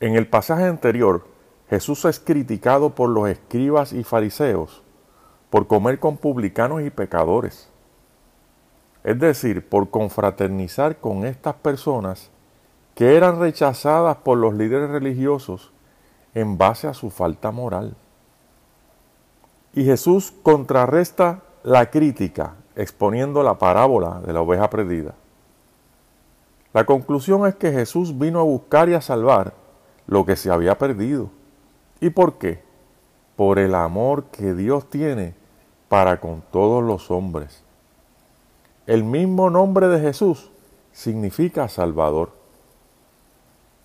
En el pasaje anterior, Jesús es criticado por los escribas y fariseos por comer con publicanos y pecadores. Es decir, por confraternizar con estas personas que eran rechazadas por los líderes religiosos en base a su falta moral. Y Jesús contrarresta la crítica exponiendo la parábola de la oveja perdida. La conclusión es que Jesús vino a buscar y a salvar lo que se había perdido. ¿Y por qué? Por el amor que Dios tiene para con todos los hombres. El mismo nombre de Jesús significa Salvador.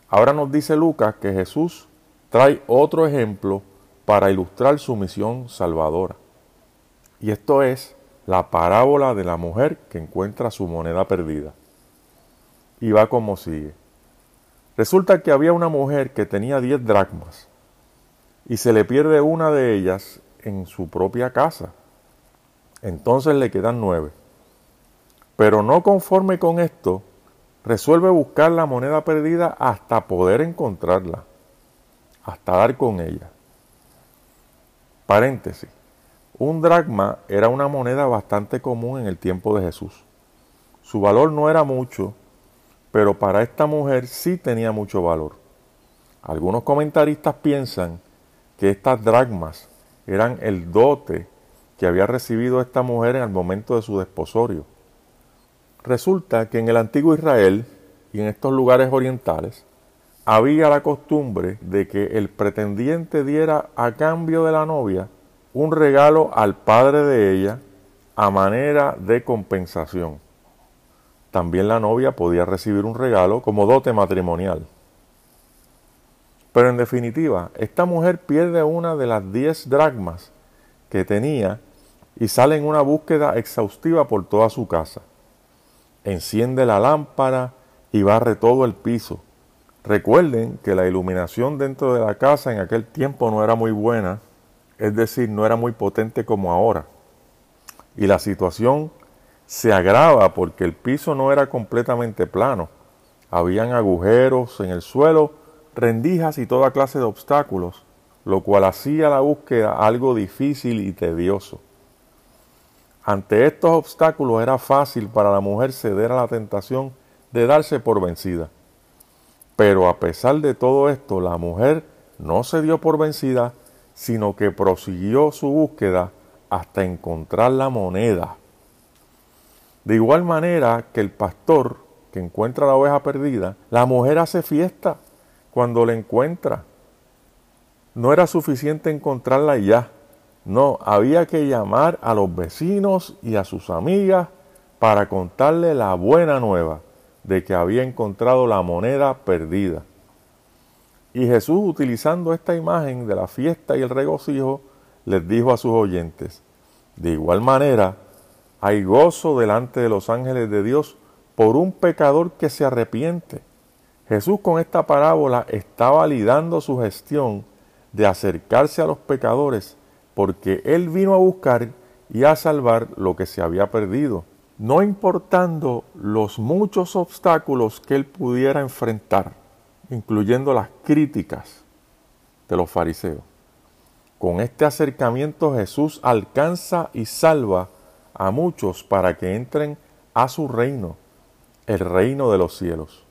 Ahora nos dice Lucas que Jesús trae otro ejemplo para ilustrar su misión salvadora. Y esto es la parábola de la mujer que encuentra su moneda perdida. Y va como sigue. Resulta que había una mujer que tenía diez dracmas y se le pierde una de ellas en su propia casa. Entonces le quedan nueve. Pero no conforme con esto, resuelve buscar la moneda perdida hasta poder encontrarla, hasta dar con ella. Paréntesis. Un dracma era una moneda bastante común en el tiempo de Jesús. Su valor no era mucho, pero para esta mujer sí tenía mucho valor. Algunos comentaristas piensan que estas dracmas eran el dote que había recibido esta mujer en el momento de su desposorio. Resulta que en el antiguo Israel y en estos lugares orientales había la costumbre de que el pretendiente diera a cambio de la novia un regalo al padre de ella a manera de compensación. También la novia podía recibir un regalo como dote matrimonial. Pero en definitiva, esta mujer pierde una de las diez dracmas que tenía y sale en una búsqueda exhaustiva por toda su casa enciende la lámpara y barre todo el piso. Recuerden que la iluminación dentro de la casa en aquel tiempo no era muy buena, es decir, no era muy potente como ahora. Y la situación se agrava porque el piso no era completamente plano. Habían agujeros en el suelo, rendijas y toda clase de obstáculos, lo cual hacía la búsqueda algo difícil y tedioso. Ante estos obstáculos era fácil para la mujer ceder a la tentación de darse por vencida. Pero a pesar de todo esto, la mujer no se dio por vencida, sino que prosiguió su búsqueda hasta encontrar la moneda. De igual manera que el pastor que encuentra la oveja perdida, la mujer hace fiesta cuando la encuentra. No era suficiente encontrarla ya, no, había que llamar a los vecinos y a sus amigas para contarle la buena nueva de que había encontrado la moneda perdida. Y Jesús, utilizando esta imagen de la fiesta y el regocijo, les dijo a sus oyentes, de igual manera, hay gozo delante de los ángeles de Dios por un pecador que se arrepiente. Jesús con esta parábola está validando su gestión de acercarse a los pecadores porque Él vino a buscar y a salvar lo que se había perdido, no importando los muchos obstáculos que Él pudiera enfrentar, incluyendo las críticas de los fariseos. Con este acercamiento Jesús alcanza y salva a muchos para que entren a su reino, el reino de los cielos.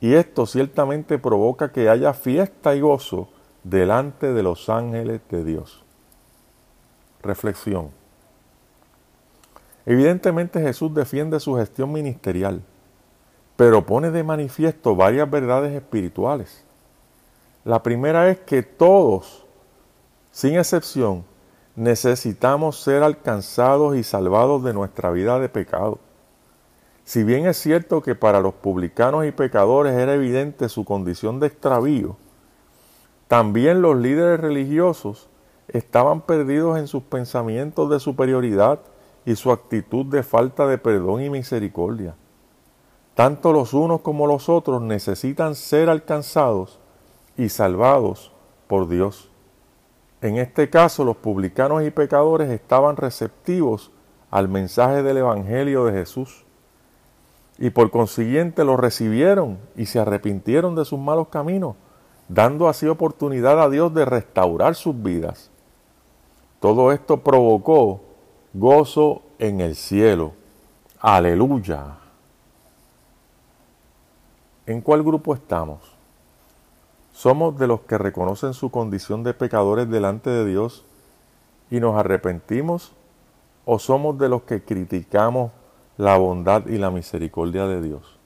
Y esto ciertamente provoca que haya fiesta y gozo delante de los ángeles de Dios. Reflexión. Evidentemente Jesús defiende su gestión ministerial, pero pone de manifiesto varias verdades espirituales. La primera es que todos, sin excepción, necesitamos ser alcanzados y salvados de nuestra vida de pecado. Si bien es cierto que para los publicanos y pecadores era evidente su condición de extravío, también los líderes religiosos estaban perdidos en sus pensamientos de superioridad y su actitud de falta de perdón y misericordia. Tanto los unos como los otros necesitan ser alcanzados y salvados por Dios. En este caso, los publicanos y pecadores estaban receptivos al mensaje del Evangelio de Jesús. y por consiguiente lo recibieron y se arrepintieron de sus malos caminos, dando así oportunidad a Dios de restaurar sus vidas. Todo esto provocó gozo en el cielo. Aleluya. ¿En cuál grupo estamos? ¿Somos de los que reconocen su condición de pecadores delante de Dios y nos arrepentimos? ¿O somos de los que criticamos la bondad y la misericordia de Dios?